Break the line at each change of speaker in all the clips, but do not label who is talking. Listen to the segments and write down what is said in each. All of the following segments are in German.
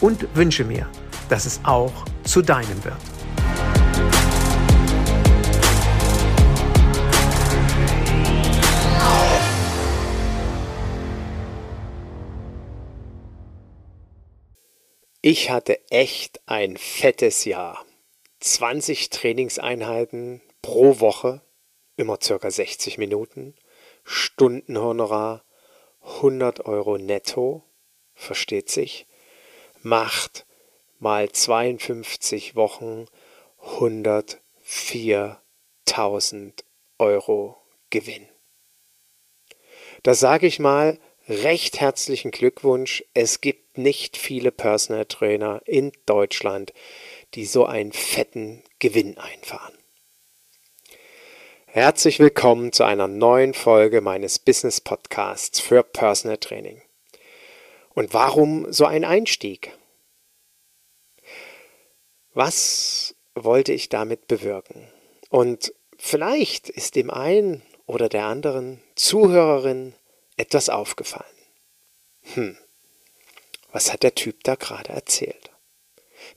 und wünsche mir, dass es auch zu deinem wird.
Ich hatte echt ein fettes Jahr. 20 Trainingseinheiten pro Woche, immer circa 60 Minuten, Stundenhonorar 100 Euro netto, versteht sich, macht mal 52 Wochen 104.000 Euro Gewinn. Da sage ich mal recht herzlichen Glückwunsch. Es gibt nicht viele Personal Trainer in Deutschland, die so einen fetten Gewinn einfahren. Herzlich willkommen zu einer neuen Folge meines Business Podcasts für Personal Training. Und warum so ein Einstieg? Was wollte ich damit bewirken? Und vielleicht ist dem einen oder der anderen Zuhörerin etwas aufgefallen. Hm, was hat der Typ da gerade erzählt?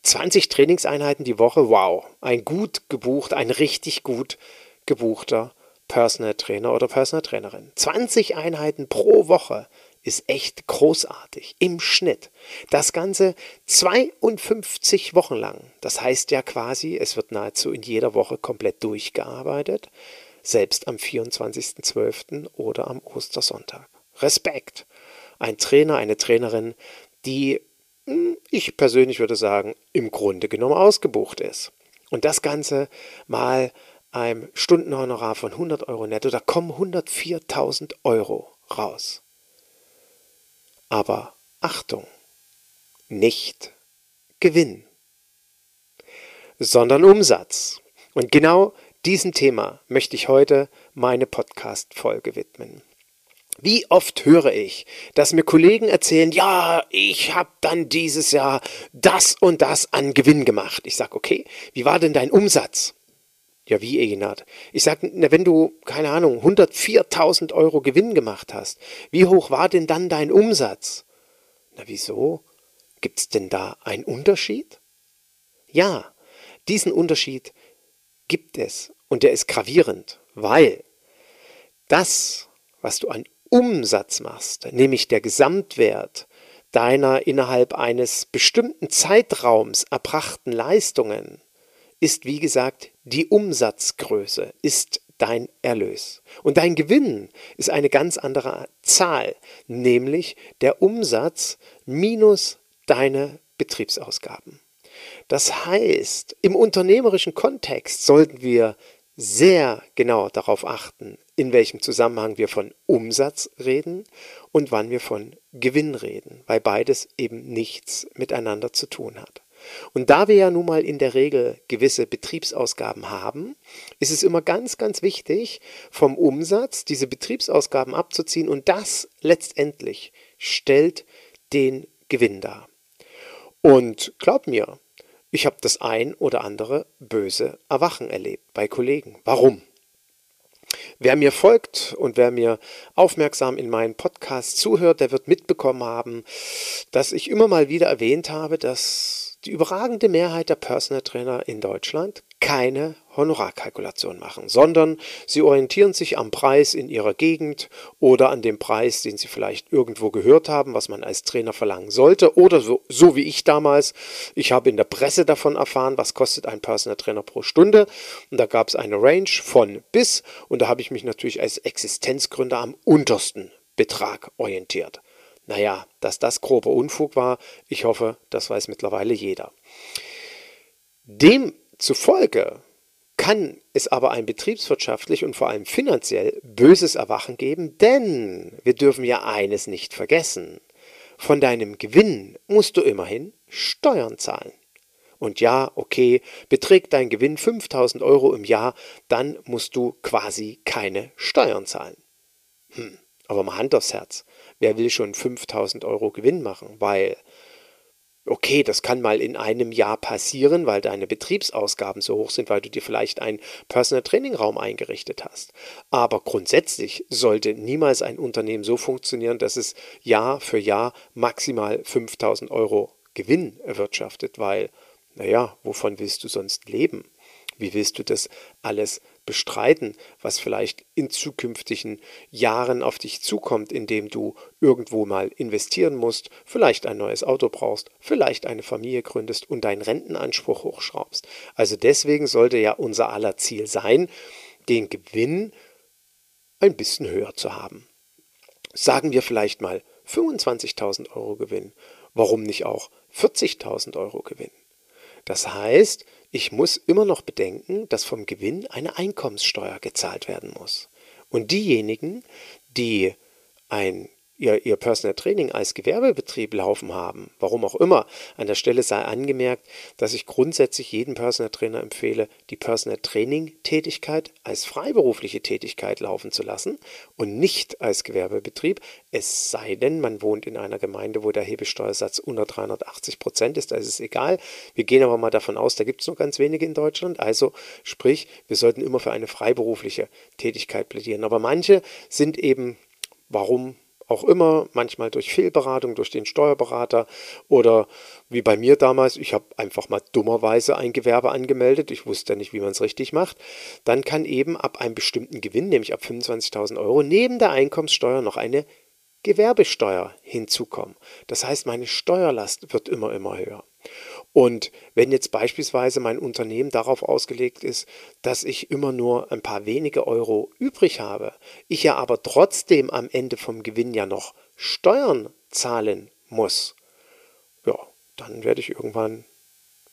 20 Trainingseinheiten die Woche, wow, ein gut gebucht, ein richtig gut gebuchter Personal Trainer oder Personal Trainerin. 20 Einheiten pro Woche ist echt großartig im Schnitt. Das Ganze 52 Wochen lang. Das heißt ja quasi, es wird nahezu in jeder Woche komplett durchgearbeitet, selbst am 24.12. oder am Ostersonntag. Respekt. Ein Trainer, eine Trainerin, die, hm, ich persönlich würde sagen, im Grunde genommen ausgebucht ist. Und das Ganze mal einem Stundenhonorar von 100 Euro netto, da kommen 104.000 Euro raus. Aber Achtung, nicht Gewinn, sondern Umsatz. Und genau diesem Thema möchte ich heute meine Podcast-Folge widmen. Wie oft höre ich, dass mir Kollegen erzählen, ja, ich habe dann dieses Jahr das und das an Gewinn gemacht. Ich sage, okay, wie war denn dein Umsatz? Ja, wie, Eginat? Ich sag, wenn du, keine Ahnung, 104.000 Euro Gewinn gemacht hast, wie hoch war denn dann dein Umsatz? Na, wieso? Gibt's denn da einen Unterschied? Ja, diesen Unterschied gibt es und der ist gravierend, weil das, was du an Umsatz machst, nämlich der Gesamtwert deiner innerhalb eines bestimmten Zeitraums erbrachten Leistungen, ist wie gesagt die Umsatzgröße, ist dein Erlös. Und dein Gewinn ist eine ganz andere Zahl, nämlich der Umsatz minus deine Betriebsausgaben. Das heißt, im unternehmerischen Kontext sollten wir sehr genau darauf achten, in welchem Zusammenhang wir von Umsatz reden und wann wir von Gewinn reden, weil beides eben nichts miteinander zu tun hat. Und da wir ja nun mal in der Regel gewisse Betriebsausgaben haben, ist es immer ganz, ganz wichtig, vom Umsatz diese Betriebsausgaben abzuziehen und das letztendlich stellt den Gewinn dar. Und glaub mir, ich habe das ein oder andere böse Erwachen erlebt bei Kollegen. Warum? Wer mir folgt und wer mir aufmerksam in meinen Podcast zuhört, der wird mitbekommen haben, dass ich immer mal wieder erwähnt habe, dass die überragende Mehrheit der Personal Trainer in Deutschland keine Honorarkalkulation machen, sondern sie orientieren sich am Preis in ihrer Gegend oder an dem Preis, den sie vielleicht irgendwo gehört haben, was man als Trainer verlangen sollte oder so, so wie ich damals. Ich habe in der Presse davon erfahren, was kostet ein Personal Trainer pro Stunde und da gab es eine Range von bis und da habe ich mich natürlich als Existenzgründer am untersten Betrag orientiert. Naja, dass das grober Unfug war, ich hoffe, das weiß mittlerweile jeder. Demzufolge kann es aber ein betriebswirtschaftlich und vor allem finanziell böses Erwachen geben, denn wir dürfen ja eines nicht vergessen. Von deinem Gewinn musst du immerhin Steuern zahlen. Und ja, okay, beträgt dein Gewinn 5000 Euro im Jahr, dann musst du quasi keine Steuern zahlen. Hm, aber mal Hand aufs Herz. Wer will schon 5000 Euro Gewinn machen? Weil Okay, das kann mal in einem Jahr passieren, weil deine Betriebsausgaben so hoch sind, weil du dir vielleicht einen Personal Training Raum eingerichtet hast. Aber grundsätzlich sollte niemals ein Unternehmen so funktionieren, dass es Jahr für Jahr maximal 5000 Euro Gewinn erwirtschaftet, weil, naja, wovon willst du sonst leben? Wie willst du das alles bestreiten, was vielleicht in zukünftigen Jahren auf dich zukommt, indem du irgendwo mal investieren musst, vielleicht ein neues Auto brauchst, vielleicht eine Familie gründest und deinen Rentenanspruch hochschraubst. Also deswegen sollte ja unser aller Ziel sein, den Gewinn ein bisschen höher zu haben. Sagen wir vielleicht mal 25.000 Euro Gewinn. Warum nicht auch 40.000 Euro Gewinn? Das heißt, ich muss immer noch bedenken, dass vom Gewinn eine Einkommenssteuer gezahlt werden muss. Und diejenigen, die ein ihr, ihr Personal Training als Gewerbebetrieb laufen haben, warum auch immer, an der Stelle sei angemerkt, dass ich grundsätzlich jedem Personal Trainer empfehle, die Personal Training Tätigkeit als freiberufliche Tätigkeit laufen zu lassen und nicht als Gewerbebetrieb, es sei denn, man wohnt in einer Gemeinde, wo der Hebesteuersatz unter 380 Prozent ist, da ist es egal. Wir gehen aber mal davon aus, da gibt es nur ganz wenige in Deutschland, also sprich, wir sollten immer für eine freiberufliche Tätigkeit plädieren. Aber manche sind eben, warum auch immer, manchmal durch Fehlberatung, durch den Steuerberater oder wie bei mir damals, ich habe einfach mal dummerweise ein Gewerbe angemeldet, ich wusste nicht, wie man es richtig macht, dann kann eben ab einem bestimmten Gewinn, nämlich ab 25.000 Euro, neben der Einkommenssteuer noch eine Gewerbesteuer hinzukommen. Das heißt, meine Steuerlast wird immer, immer höher. Und wenn jetzt beispielsweise mein Unternehmen darauf ausgelegt ist, dass ich immer nur ein paar wenige Euro übrig habe, ich ja aber trotzdem am Ende vom Gewinn ja noch Steuern zahlen muss, ja, dann werde ich irgendwann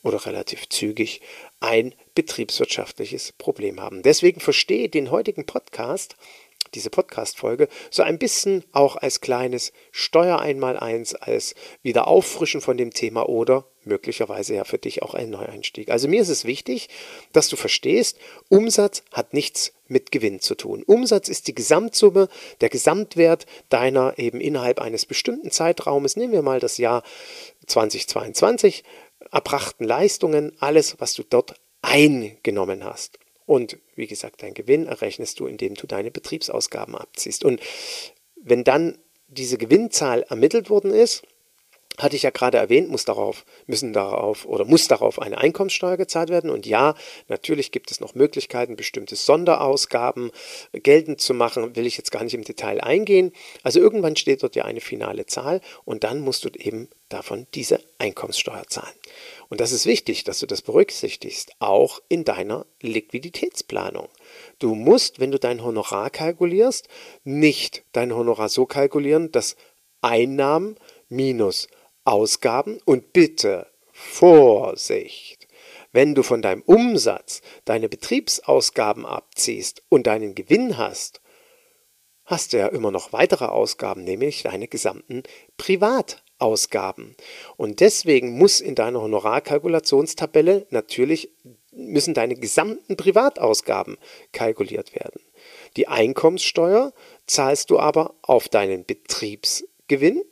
oder relativ zügig ein betriebswirtschaftliches Problem haben. Deswegen verstehe den heutigen Podcast diese Podcast-Folge so ein bisschen auch als kleines Steuer einmal eins, als Wiederauffrischen von dem Thema oder möglicherweise ja für dich auch ein Neueinstieg. Also mir ist es wichtig, dass du verstehst, Umsatz hat nichts mit Gewinn zu tun. Umsatz ist die Gesamtsumme, der Gesamtwert deiner eben innerhalb eines bestimmten Zeitraumes, nehmen wir mal das Jahr 2022, erbrachten Leistungen, alles, was du dort eingenommen hast. Und wie gesagt, dein Gewinn errechnest du, indem du deine Betriebsausgaben abziehst. Und wenn dann diese Gewinnzahl ermittelt worden ist, hatte ich ja gerade erwähnt, muss darauf, müssen darauf oder muss darauf eine Einkommenssteuer gezahlt werden. Und ja, natürlich gibt es noch Möglichkeiten, bestimmte Sonderausgaben geltend zu machen, will ich jetzt gar nicht im Detail eingehen. Also irgendwann steht dort ja eine finale Zahl und dann musst du eben davon diese Einkommenssteuer zahlen. Und das ist wichtig, dass du das berücksichtigst, auch in deiner Liquiditätsplanung. Du musst, wenn du dein Honorar kalkulierst, nicht dein Honorar so kalkulieren, dass Einnahmen minus Ausgaben und bitte Vorsicht. Wenn du von deinem Umsatz deine Betriebsausgaben abziehst und deinen Gewinn hast, hast du ja immer noch weitere Ausgaben, nämlich deine gesamten Privatausgaben. Und deswegen muss in deiner Honorarkalkulationstabelle natürlich müssen deine gesamten Privatausgaben kalkuliert werden. Die Einkommenssteuer zahlst du aber auf deinen Betriebsgewinn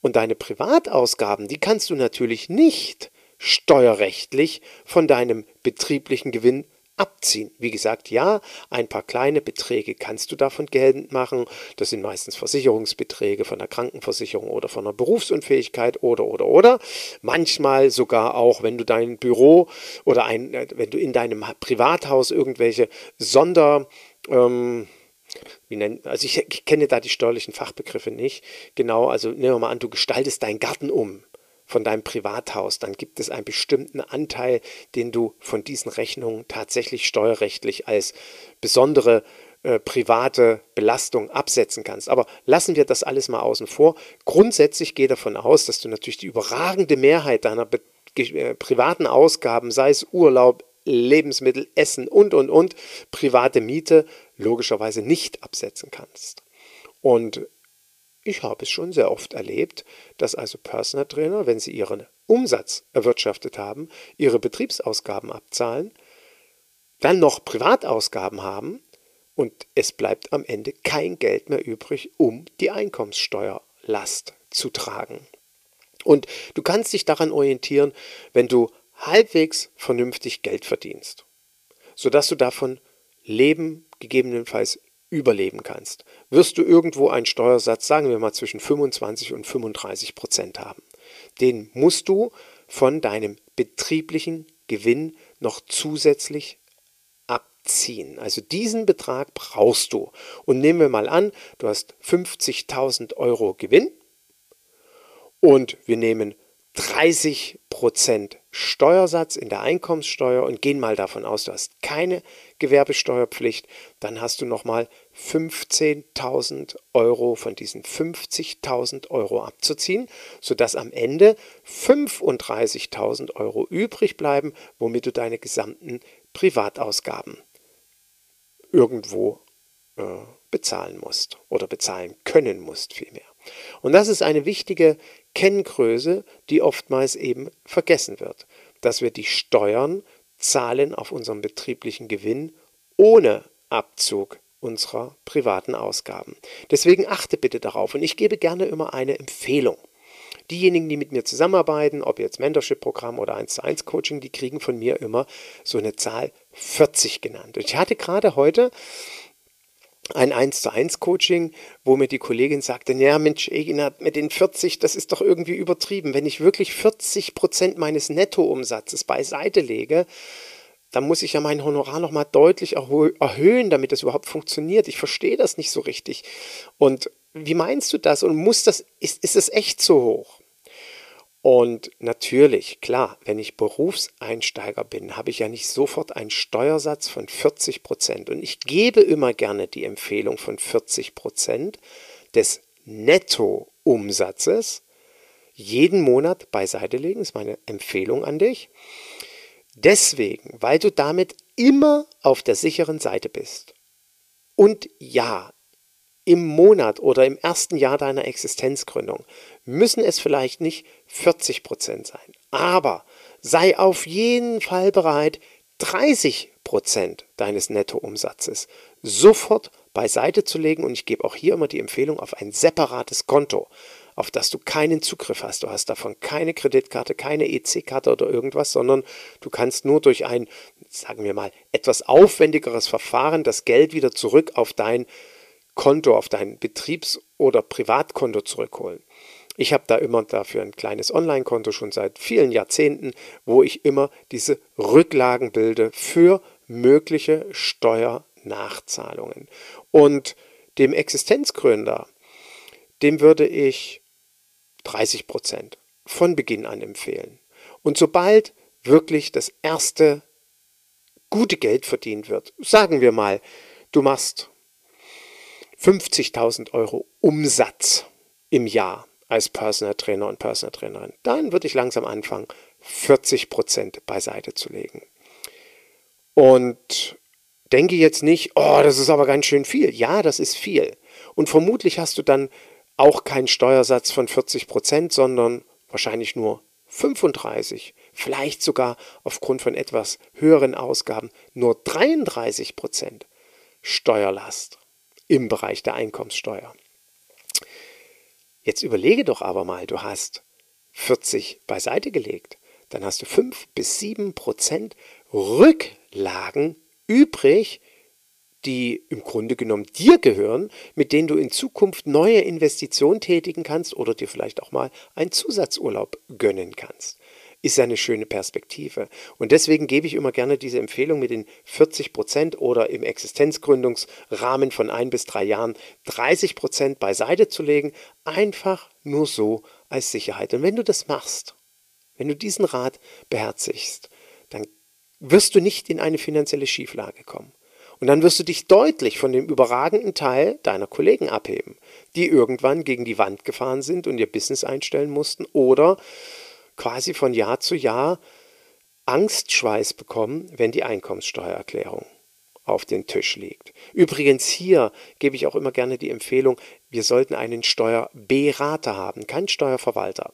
und deine Privatausgaben, die kannst du natürlich nicht steuerrechtlich von deinem betrieblichen Gewinn abziehen. Wie gesagt, ja, ein paar kleine Beträge kannst du davon geltend machen. Das sind meistens Versicherungsbeträge von der Krankenversicherung oder von der Berufsunfähigkeit oder oder oder. Manchmal sogar auch, wenn du dein Büro oder ein, äh, wenn du in deinem Privathaus irgendwelche Sonder ähm, nennt, also ich, ich, kenne da die steuerlichen Fachbegriffe nicht. Genau, also nehmen wir mal an, du gestaltest deinen Garten um von deinem Privathaus, dann gibt es einen bestimmten Anteil, den du von diesen Rechnungen tatsächlich steuerrechtlich als besondere äh, private Belastung absetzen kannst. Aber lassen wir das alles mal außen vor. Grundsätzlich gehe davon aus, dass du natürlich die überragende Mehrheit deiner äh, privaten Ausgaben, sei es Urlaub, Lebensmittel, Essen und, und, und, private Miete, logischerweise nicht absetzen kannst. Und ich habe es schon sehr oft erlebt, dass also Personal Trainer, wenn sie ihren Umsatz erwirtschaftet haben, ihre Betriebsausgaben abzahlen, dann noch Privatausgaben haben und es bleibt am Ende kein Geld mehr übrig, um die Einkommenssteuerlast zu tragen. Und du kannst dich daran orientieren, wenn du halbwegs vernünftig Geld verdienst, sodass du davon leben, gegebenenfalls überleben kannst, wirst du irgendwo einen Steuersatz, sagen wir mal, zwischen 25 und 35 Prozent haben. Den musst du von deinem betrieblichen Gewinn noch zusätzlich abziehen. Also diesen Betrag brauchst du. Und nehmen wir mal an, du hast 50.000 Euro Gewinn und wir nehmen 30 Prozent Steuersatz in der Einkommenssteuer und gehen mal davon aus, du hast keine Gewerbesteuerpflicht, dann hast du nochmal 15.000 Euro von diesen 50.000 Euro abzuziehen, sodass am Ende 35.000 Euro übrig bleiben, womit du deine gesamten Privatausgaben irgendwo äh, bezahlen musst oder bezahlen können musst vielmehr. Und das ist eine wichtige Kenngröße, die oftmals eben vergessen wird, dass wir die Steuern zahlen auf unseren betrieblichen Gewinn ohne Abzug unserer privaten Ausgaben. Deswegen achte bitte darauf und ich gebe gerne immer eine Empfehlung. Diejenigen, die mit mir zusammenarbeiten, ob jetzt Mentorship-Programm oder 1 zu 1 Coaching, die kriegen von mir immer so eine Zahl 40 genannt. Und ich hatte gerade heute ein 1 zu 1 Coaching, wo mir die Kollegin sagte, ja Mensch, Egina, mit den 40, das ist doch irgendwie übertrieben. Wenn ich wirklich 40 Prozent meines Nettoumsatzes beiseite lege, dann muss ich ja mein Honorar nochmal deutlich erhöhen, damit das überhaupt funktioniert. Ich verstehe das nicht so richtig. Und wie meinst du das? Und muss das, ist, ist es echt so hoch? Und natürlich, klar, wenn ich Berufseinsteiger bin, habe ich ja nicht sofort einen Steuersatz von 40 Prozent. Und ich gebe immer gerne die Empfehlung von 40 Prozent des Nettoumsatzes jeden Monat beiseite legen. Das ist meine Empfehlung an dich. Deswegen, weil du damit immer auf der sicheren Seite bist. Und ja, im Monat oder im ersten Jahr deiner Existenzgründung müssen es vielleicht nicht 40 Prozent sein, aber sei auf jeden Fall bereit, 30 Prozent deines Nettoumsatzes sofort beiseite zu legen und ich gebe auch hier immer die Empfehlung auf ein separates Konto, auf das du keinen Zugriff hast. Du hast davon keine Kreditkarte, keine EC-Karte oder irgendwas, sondern du kannst nur durch ein, sagen wir mal, etwas aufwendigeres Verfahren das Geld wieder zurück auf dein Konto, auf dein Betriebs- oder Privatkonto zurückholen. Ich habe da immer dafür ein kleines Online-Konto schon seit vielen Jahrzehnten, wo ich immer diese Rücklagen bilde für mögliche Steuernachzahlungen. Und dem Existenzgründer, dem würde ich 30 Prozent von Beginn an empfehlen. Und sobald wirklich das erste gute Geld verdient wird, sagen wir mal, du machst 50.000 Euro Umsatz im Jahr als Personal Trainer und Personal Trainerin, dann würde ich langsam anfangen, 40 Prozent beiseite zu legen. Und denke jetzt nicht, oh, das ist aber ganz schön viel. Ja, das ist viel. Und vermutlich hast du dann auch keinen Steuersatz von 40 Prozent, sondern wahrscheinlich nur 35, vielleicht sogar aufgrund von etwas höheren Ausgaben nur 33 Prozent Steuerlast im Bereich der Einkommenssteuer. Jetzt überlege doch aber mal, du hast 40 beiseite gelegt, dann hast du 5 bis 7 Prozent Rücklagen übrig, die im Grunde genommen dir gehören, mit denen du in Zukunft neue Investitionen tätigen kannst oder dir vielleicht auch mal einen Zusatzurlaub gönnen kannst. Ist ja eine schöne Perspektive. Und deswegen gebe ich immer gerne diese Empfehlung mit den 40 Prozent oder im Existenzgründungsrahmen von ein bis drei Jahren 30 Prozent beiseite zu legen, einfach nur so als Sicherheit. Und wenn du das machst, wenn du diesen Rat beherzigst, dann wirst du nicht in eine finanzielle Schieflage kommen. Und dann wirst du dich deutlich von dem überragenden Teil deiner Kollegen abheben, die irgendwann gegen die Wand gefahren sind und ihr Business einstellen mussten oder quasi von Jahr zu Jahr Angstschweiß bekommen, wenn die Einkommenssteuererklärung auf den Tisch liegt. Übrigens hier gebe ich auch immer gerne die Empfehlung, wir sollten einen Steuerberater haben, keinen Steuerverwalter.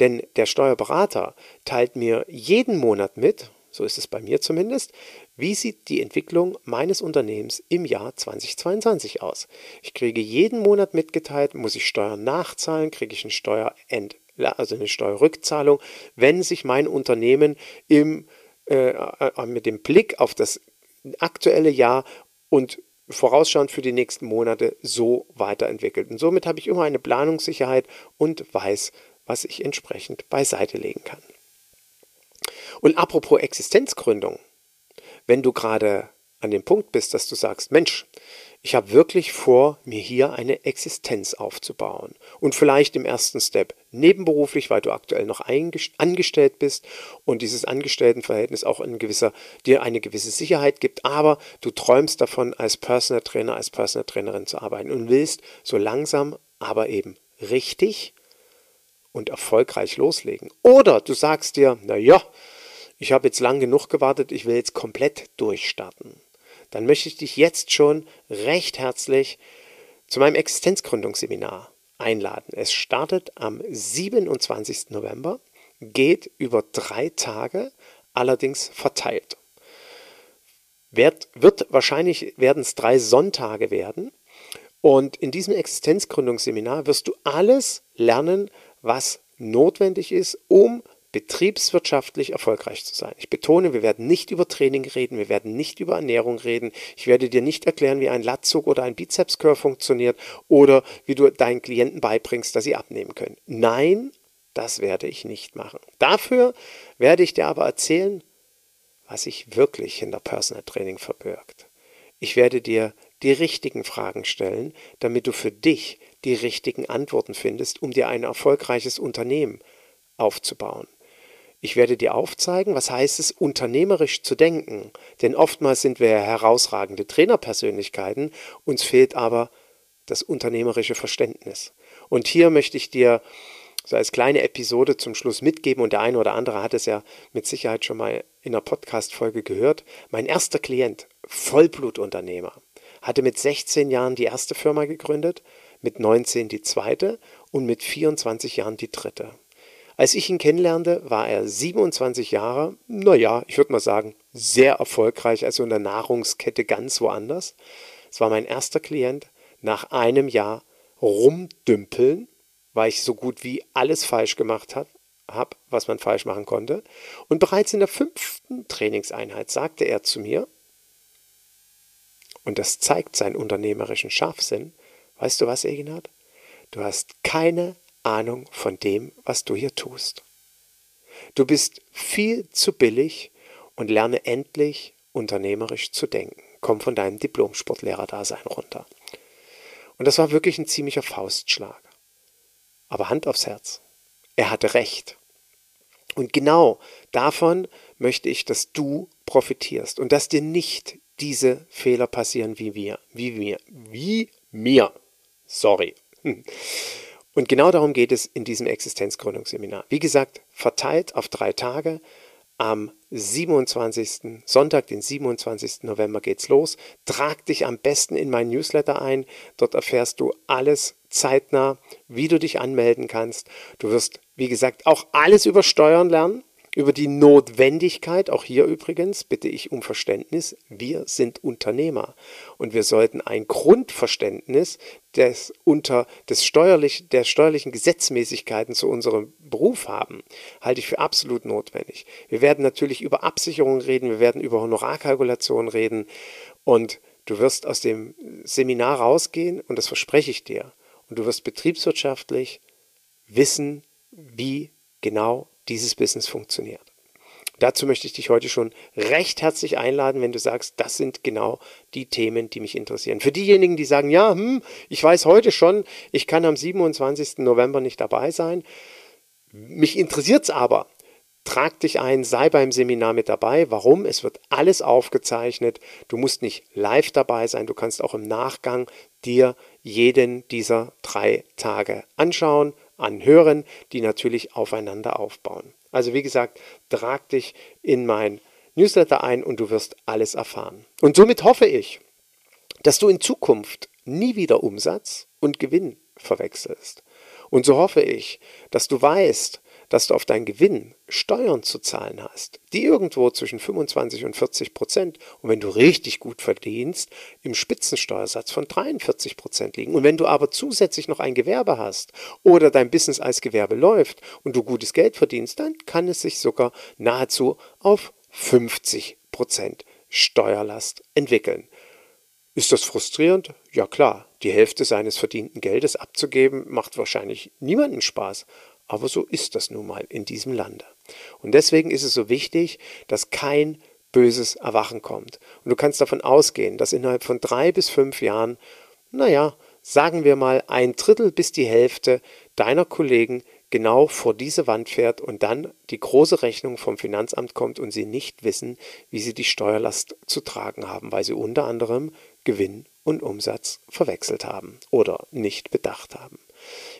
Denn der Steuerberater teilt mir jeden Monat mit, so ist es bei mir zumindest, wie sieht die Entwicklung meines Unternehmens im Jahr 2022 aus? Ich kriege jeden Monat mitgeteilt, muss ich Steuern nachzahlen, kriege ich eine Steuerent, also eine Steuerrückzahlung, wenn sich mein Unternehmen im, äh, äh, mit dem Blick auf das aktuelle Jahr und vorausschauend für die nächsten Monate so weiterentwickelt. Und somit habe ich immer eine Planungssicherheit und weiß, was ich entsprechend beiseite legen kann. Und apropos Existenzgründung, wenn du gerade an dem Punkt bist, dass du sagst, Mensch, ich habe wirklich vor, mir hier eine Existenz aufzubauen. Und vielleicht im ersten Step nebenberuflich, weil du aktuell noch angestellt bist und dieses Angestelltenverhältnis auch in gewisser, dir eine gewisse Sicherheit gibt, aber du träumst davon, als Personal Trainer, als Personal Trainerin zu arbeiten und willst so langsam, aber eben richtig und erfolgreich loslegen. Oder du sagst dir, na ja, ich habe jetzt lang genug gewartet, ich will jetzt komplett durchstarten dann möchte ich dich jetzt schon recht herzlich zu meinem Existenzgründungsseminar einladen. Es startet am 27. November, geht über drei Tage, allerdings verteilt. Wird, wird wahrscheinlich werden es drei Sonntage werden. Und in diesem Existenzgründungsseminar wirst du alles lernen, was notwendig ist, um betriebswirtschaftlich erfolgreich zu sein. Ich betone, wir werden nicht über Training reden, wir werden nicht über Ernährung reden. Ich werde dir nicht erklären, wie ein Latzug oder ein Bizepscurl funktioniert oder wie du deinen Klienten beibringst, dass sie abnehmen können. Nein, das werde ich nicht machen. Dafür werde ich dir aber erzählen, was sich wirklich hinter Personal Training verbirgt. Ich werde dir die richtigen Fragen stellen, damit du für dich die richtigen Antworten findest, um dir ein erfolgreiches Unternehmen aufzubauen. Ich werde dir aufzeigen, was heißt es, unternehmerisch zu denken. Denn oftmals sind wir herausragende Trainerpersönlichkeiten, uns fehlt aber das unternehmerische Verständnis. Und hier möchte ich dir so als kleine Episode zum Schluss mitgeben, und der eine oder andere hat es ja mit Sicherheit schon mal in einer Podcast-Folge gehört. Mein erster Klient, Vollblutunternehmer, hatte mit 16 Jahren die erste Firma gegründet, mit 19 die zweite und mit 24 Jahren die dritte. Als ich ihn kennenlernte, war er 27 Jahre, naja, ich würde mal sagen, sehr erfolgreich, also in der Nahrungskette ganz woanders. Es war mein erster Klient. Nach einem Jahr rumdümpeln, weil ich so gut wie alles falsch gemacht habe, hab, was man falsch machen konnte. Und bereits in der fünften Trainingseinheit sagte er zu mir, und das zeigt seinen unternehmerischen Scharfsinn, weißt du was, Eginhard? Du hast keine Ahnung von dem, was du hier tust. Du bist viel zu billig und lerne endlich unternehmerisch zu denken. Komm von deinem Diplom-Sportlehrer-Dasein runter. Und das war wirklich ein ziemlicher Faustschlag. Aber Hand aufs Herz. Er hatte recht. Und genau davon möchte ich, dass du profitierst und dass dir nicht diese Fehler passieren wie wir, wie mir, wie mir. Sorry. Und genau darum geht es in diesem Existenzgründungsseminar. Wie gesagt, verteilt auf drei Tage. Am 27. Sonntag, den 27. November geht's los. Trag dich am besten in mein Newsletter ein. Dort erfährst du alles zeitnah, wie du dich anmelden kannst. Du wirst, wie gesagt, auch alles über Steuern lernen. Über die Notwendigkeit, auch hier übrigens bitte ich um Verständnis, wir sind Unternehmer. Und wir sollten ein Grundverständnis des, unter, des steuerlich, der steuerlichen Gesetzmäßigkeiten zu unserem Beruf haben, halte ich für absolut notwendig. Wir werden natürlich über Absicherungen reden, wir werden über Honorarkalkulationen reden. Und du wirst aus dem Seminar rausgehen und das verspreche ich dir und du wirst betriebswirtschaftlich wissen, wie genau dieses Business funktioniert. Dazu möchte ich dich heute schon recht herzlich einladen, wenn du sagst, das sind genau die Themen, die mich interessieren. Für diejenigen, die sagen, ja, hm, ich weiß heute schon, ich kann am 27. November nicht dabei sein. Mich interessiert es aber. Trag dich ein, sei beim Seminar mit dabei. Warum? Es wird alles aufgezeichnet. Du musst nicht live dabei sein. Du kannst auch im Nachgang dir jeden dieser drei Tage anschauen, anhören, die natürlich aufeinander aufbauen. Also wie gesagt, trag dich in mein Newsletter ein und du wirst alles erfahren. Und somit hoffe ich, dass du in Zukunft nie wieder Umsatz und Gewinn verwechselst. Und so hoffe ich, dass du weißt, dass du auf deinen Gewinn Steuern zu zahlen hast, die irgendwo zwischen 25 und 40 Prozent und wenn du richtig gut verdienst, im Spitzensteuersatz von 43 Prozent liegen. Und wenn du aber zusätzlich noch ein Gewerbe hast oder dein Business als Gewerbe läuft und du gutes Geld verdienst, dann kann es sich sogar nahezu auf 50 Prozent Steuerlast entwickeln. Ist das frustrierend? Ja klar, die Hälfte seines verdienten Geldes abzugeben, macht wahrscheinlich niemanden Spaß. Aber so ist das nun mal in diesem Lande. Und deswegen ist es so wichtig, dass kein böses Erwachen kommt. Und du kannst davon ausgehen, dass innerhalb von drei bis fünf Jahren, naja, sagen wir mal ein Drittel bis die Hälfte deiner Kollegen genau vor diese Wand fährt und dann die große Rechnung vom Finanzamt kommt und sie nicht wissen, wie sie die Steuerlast zu tragen haben, weil sie unter anderem Gewinn und Umsatz verwechselt haben oder nicht bedacht haben.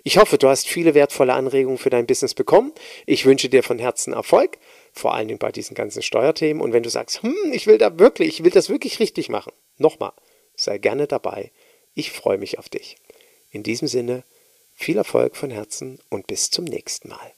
Ich hoffe, du hast viele wertvolle Anregungen für dein Business bekommen. Ich wünsche dir von Herzen Erfolg, vor allen Dingen bei diesen ganzen Steuerthemen. Und wenn du sagst, hm, ich will da wirklich, ich will das wirklich richtig machen, nochmal, sei gerne dabei. Ich freue mich auf dich. In diesem Sinne, viel Erfolg von Herzen und bis zum nächsten Mal.